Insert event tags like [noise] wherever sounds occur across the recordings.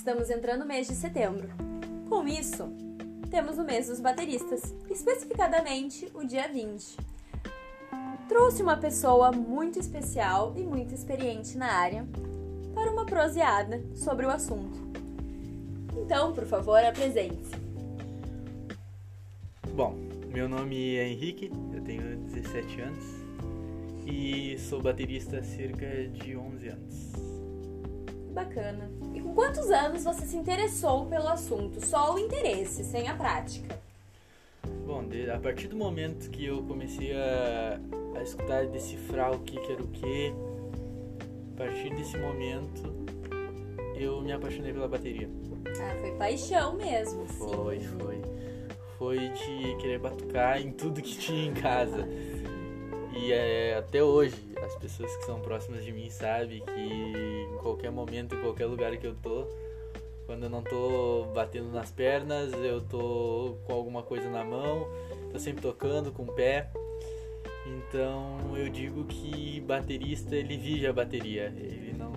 estamos entrando no mês de setembro. Com isso, temos o mês dos bateristas, especificadamente o dia 20. Trouxe uma pessoa muito especial e muito experiente na área para uma proseada sobre o assunto. Então, por favor, apresente-se. Bom, meu nome é Henrique, eu tenho 17 anos e sou baterista há cerca de 11 anos. Bacana. E com quantos anos você se interessou pelo assunto? Só o interesse, sem a prática? Bom, a partir do momento que eu comecei a, a escutar, decifrar o que, que era o que, a partir desse momento eu me apaixonei pela bateria. Ah, foi paixão mesmo, foi, sim. Foi, foi. De querer batucar em tudo que tinha em casa. E é, até hoje, pessoas que são próximas de mim sabem que em qualquer momento, em qualquer lugar que eu tô, quando eu não tô batendo nas pernas, eu tô com alguma coisa na mão, tô sempre tocando com o pé. Então eu digo que baterista ele vive a bateria, ele não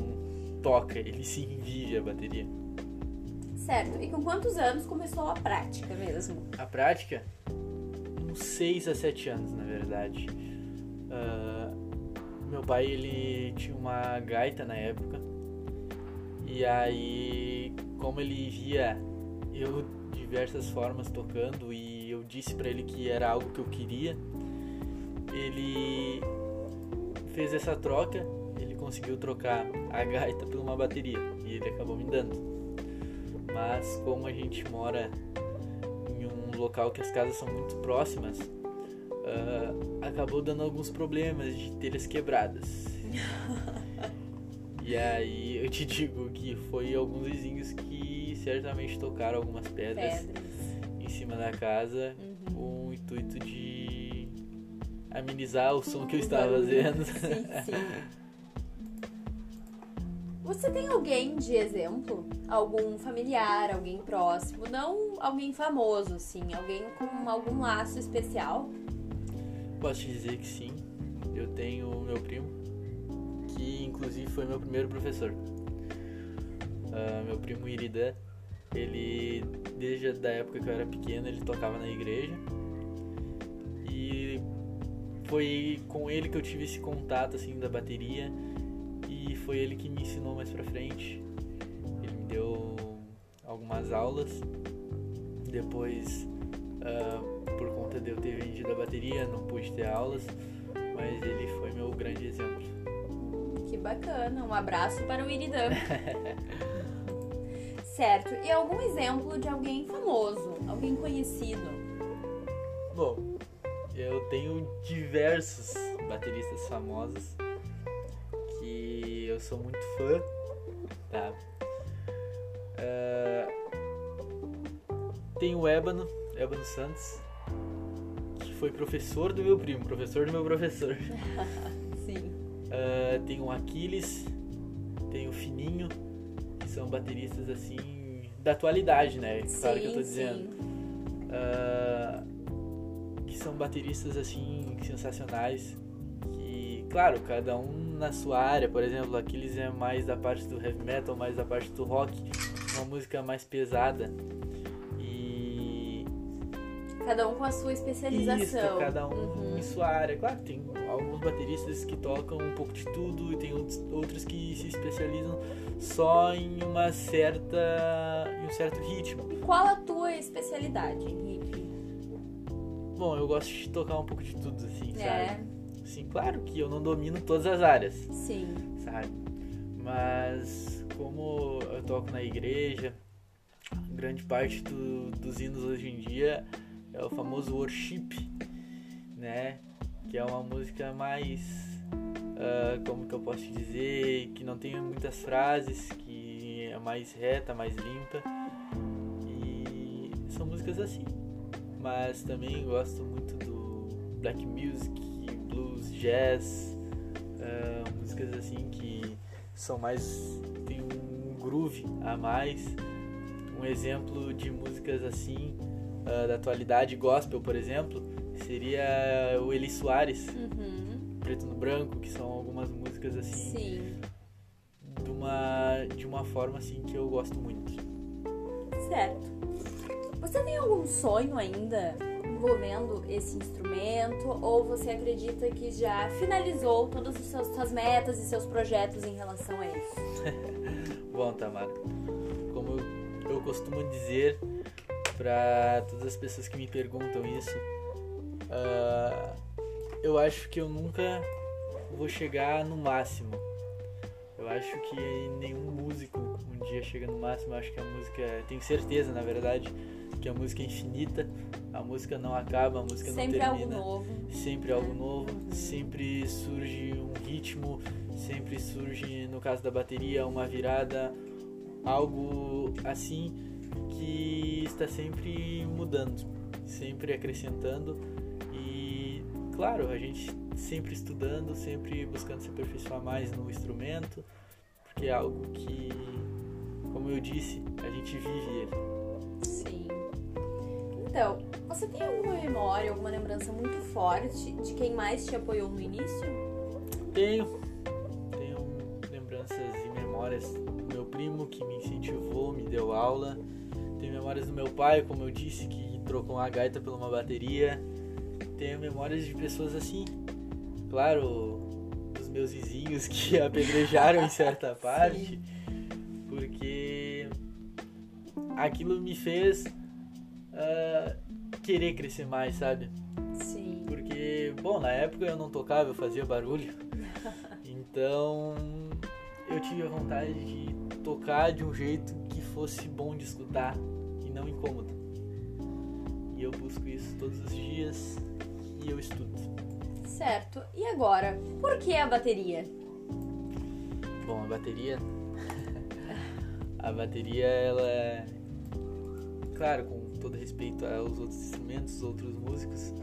toca, ele [laughs] sim vive a bateria. Certo. E com quantos anos começou a prática mesmo? A prática? Uns 6 a 7 anos, na verdade. Uh, meu pai ele tinha uma gaita na época. E aí como ele via eu diversas formas tocando e eu disse para ele que era algo que eu queria ele fez essa troca ele conseguiu trocar a gaita por uma bateria e ele acabou me dando. Mas como a gente mora em um local que as casas são muito próximas uh, acabou dando alguns problemas de telhas quebradas. [laughs] e aí eu te digo que foi alguns vizinhos que certamente tocaram algumas pedras, pedras. em cima da casa uhum. com o intuito de amenizar o som que eu estava fazendo. Sim, sim. [laughs] Você tem alguém de exemplo? Algum familiar, alguém próximo? Não alguém famoso, assim, alguém com algum laço especial? Posso te dizer que sim. Eu tenho meu primo, que inclusive foi meu primeiro professor. Uh, meu primo Iridan, ele, desde a época que eu era pequeno, ele tocava na igreja. E foi com ele que eu tive esse contato assim da bateria e foi ele que me ensinou mais pra frente. Ele me deu algumas aulas. Depois uh, por conta de eu ter vendido a bateria, não pude ter aulas, mas ele foi meu grande exemplo. Que bacana, um abraço para o Iridan. [laughs] certo, e algum exemplo de alguém famoso, alguém conhecido? Bom, eu tenho diversos bateristas famosos que eu sou muito fã, tá? Uh, tem o Ébano, Ébano Santos, foi professor do meu primo, professor do meu professor. [laughs] Sim. Uh, tem o Aquiles, tem o Fininho, que são bateristas assim da atualidade, né? Claro que eu tô dizendo. Uh, que são bateristas assim sensacionais. Que, claro, cada um na sua área. Por exemplo, Aquiles é mais da parte do heavy metal, mais da parte do rock, uma música mais pesada. Cada um com a sua especialização. Isso, cada um uhum. em sua área. Claro, tem alguns bateristas que tocam um pouco de tudo e tem outros que se especializam só em uma certa em um certo ritmo. E qual a tua especialidade, Henrique? Bom, eu gosto de tocar um pouco de tudo, assim, é. sabe? Sim, claro que eu não domino todas as áreas. Sim. Sabe? Mas como eu toco na igreja, grande parte do, dos hinos hoje em dia é o famoso worship, né? Que é uma música mais, uh, como que eu posso dizer, que não tem muitas frases, que é mais reta, mais limpa. E são músicas assim. Mas também gosto muito do black music, blues, jazz, uh, músicas assim que são mais tem um groove a mais. Um exemplo de músicas assim uh, da atualidade gospel, por exemplo, seria o Eli Soares, uhum. Preto no Branco, que são algumas músicas assim. Sim. de uma, de uma forma assim que eu gosto muito. Certo. Você tem algum sonho ainda envolvendo esse instrumento ou você acredita que já finalizou todas as suas metas e seus projetos em relação a isso? [laughs] Bom, Tamara, como eu costumo dizer para todas as pessoas que me perguntam isso, uh, eu acho que eu nunca vou chegar no máximo. Eu acho que nenhum músico um dia chega no máximo. Eu acho que a música, tenho certeza, na verdade, que a música é infinita. A música não acaba, a música sempre não termina. Sempre algo novo. Sempre algo novo. Sempre surge um ritmo, sempre surge, no caso da bateria, uma virada, algo assim que está sempre mudando, sempre acrescentando e, claro, a gente sempre estudando, sempre buscando se aperfeiçoar mais no instrumento, porque é algo que, como eu disse, a gente vive ele. Sim. Então, você tem alguma memória, alguma lembrança muito forte de quem mais te apoiou no início? Tenho. Tenho lembranças e memórias primo que me incentivou, me deu aula. Tenho memórias do meu pai, como eu disse, que trocou uma gaita por uma bateria. Tenho memórias de pessoas assim, claro, dos meus vizinhos que [laughs] apedrejaram em certa parte, porque aquilo me fez uh, querer crescer mais, sabe? Sim. Porque, bom, na época eu não tocava, eu fazia barulho, [laughs] então eu tive a vontade de tocar de um jeito que fosse bom de escutar e não incômodo. E eu busco isso todos os dias e eu estudo. Certo. E agora, por que a bateria? Bom, a bateria. [laughs] a bateria, ela é. Claro, com todo respeito aos outros instrumentos, os outros músicos,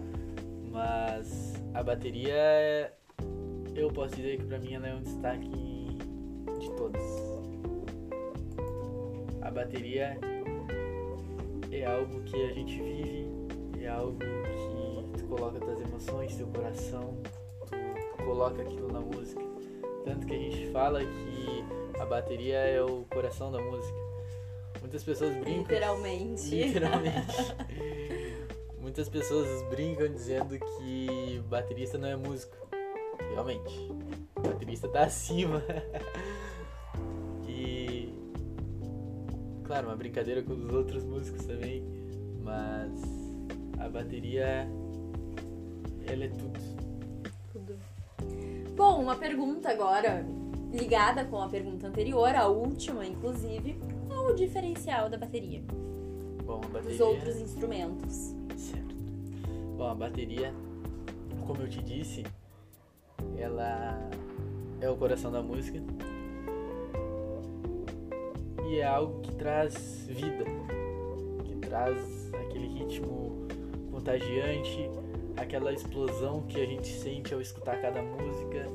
mas a bateria, é, eu posso dizer que pra mim ela é um destaque de todas. A bateria é algo que a gente vive, é algo que coloca tuas emoções, teu coração, tu coloca aquilo na música. Tanto que a gente fala que a bateria é o coração da música. Muitas pessoas brincam. Literalmente. Literalmente. [laughs] Muitas pessoas brincam dizendo que baterista não é músico. Realmente. O baterista tá acima. [laughs] Claro, uma brincadeira com os outros músicos também. Mas a bateria ela é tudo. Tudo. Bom, uma pergunta agora, ligada com a pergunta anterior, a última, inclusive. Qual o diferencial da bateria? Bom, a bateria... Dos outros instrumentos. Certo. Bom, a bateria, como eu te disse, ela é o coração da música. É algo que traz vida, que traz aquele ritmo contagiante, aquela explosão que a gente sente ao escutar cada música.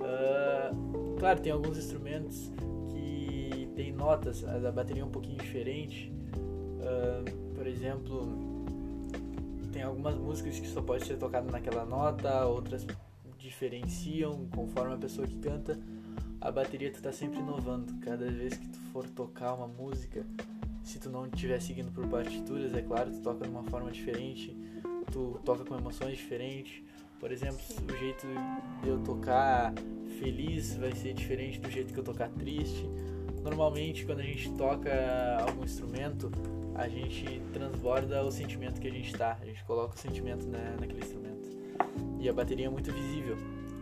Uh, claro, tem alguns instrumentos que tem notas, a bateria é um pouquinho diferente. Uh, por exemplo, tem algumas músicas que só pode ser tocado naquela nota, outras diferenciam conforme a pessoa que canta. A bateria tu tá sempre inovando. Cada vez que tu for tocar uma música, se tu não estiver seguindo por partituras, é claro, tu toca de uma forma diferente tu toca com emoções diferentes. Por exemplo, o jeito de eu tocar feliz vai ser diferente do jeito que eu tocar triste. Normalmente, quando a gente toca algum instrumento, a gente transborda o sentimento que a gente está. A gente coloca o sentimento na, naquele instrumento. E a bateria é muito visível.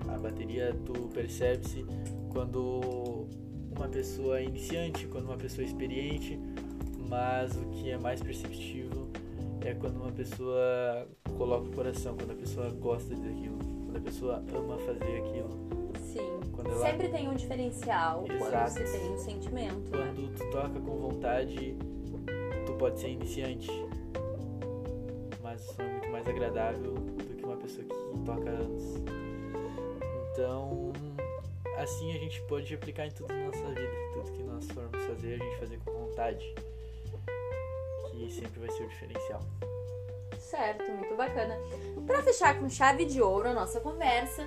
A bateria tu percebe-se quando uma pessoa é iniciante, quando uma pessoa é experiente, mas o que é mais perceptível é quando uma pessoa coloca o coração, quando a pessoa gosta daquilo, quando a pessoa ama fazer aquilo. Sim. Ela... Sempre tem um diferencial Exato. quando você tem um sentimento. Quando né? tu toca com vontade, tu pode ser iniciante. Mas isso é muito mais agradável do que uma pessoa que toca anos. Então, assim a gente pode aplicar em tudo na nossa vida. Tudo que nós formos fazer, a gente fazer com vontade que sempre vai ser o diferencial. Certo, muito bacana. Para fechar com chave de ouro a nossa conversa,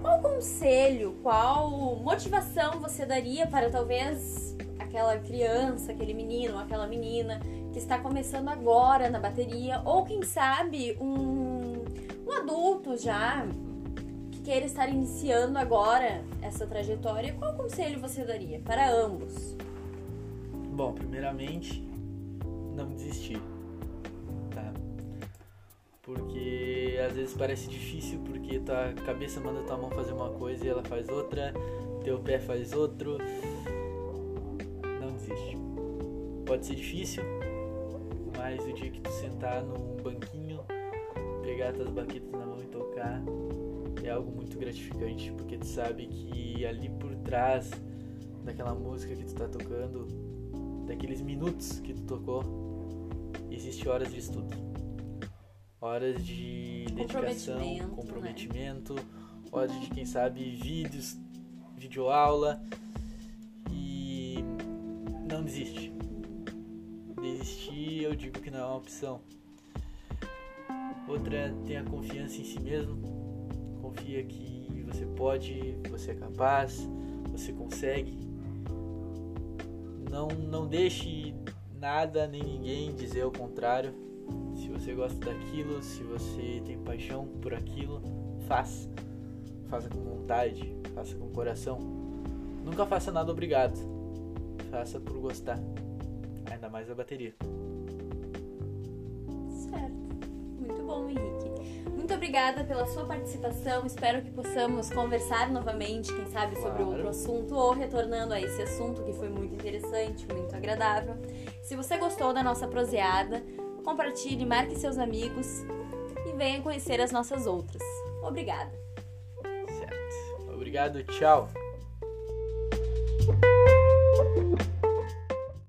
qual conselho, qual motivação você daria para talvez aquela criança, aquele menino, aquela menina que está começando agora na bateria, ou quem sabe um, um adulto já queira estar iniciando agora essa trajetória, qual conselho você daria para ambos? Bom, primeiramente, não desistir, tá? Porque às vezes parece difícil porque tua cabeça manda tua mão fazer uma coisa e ela faz outra, teu pé faz outro. Não desiste. Pode ser difícil, mas o dia que tu sentar num banquinho, pegar tuas baquetas na mão e tocar, é algo muito gratificante, porque tu sabe que ali por trás daquela música que tu tá tocando, daqueles minutos que tu tocou, existe horas de estudo. Horas de dedicação, Comprometimento, comprometimento, horas de quem sabe vídeos, videoaula e não desiste. Desistir eu digo que não é uma opção. Outra é tenha confiança em si mesmo. Confia que você pode, você é capaz, você consegue. Não, não deixe nada nem ninguém dizer o contrário. Se você gosta daquilo, se você tem paixão por aquilo, faça. Faça com vontade, faça com coração. Nunca faça nada obrigado. Faça por gostar. Ainda mais a bateria. Muito obrigada pela sua participação. Espero que possamos conversar novamente, quem sabe, sobre Claro. outro assunto ou retornando a esse assunto que foi muito interessante, muito agradável. Se você gostou da nossa proseada, compartilhe, marque seus amigos e venha conhecer as nossas outras. Obrigada. Certo. Obrigado, tchau.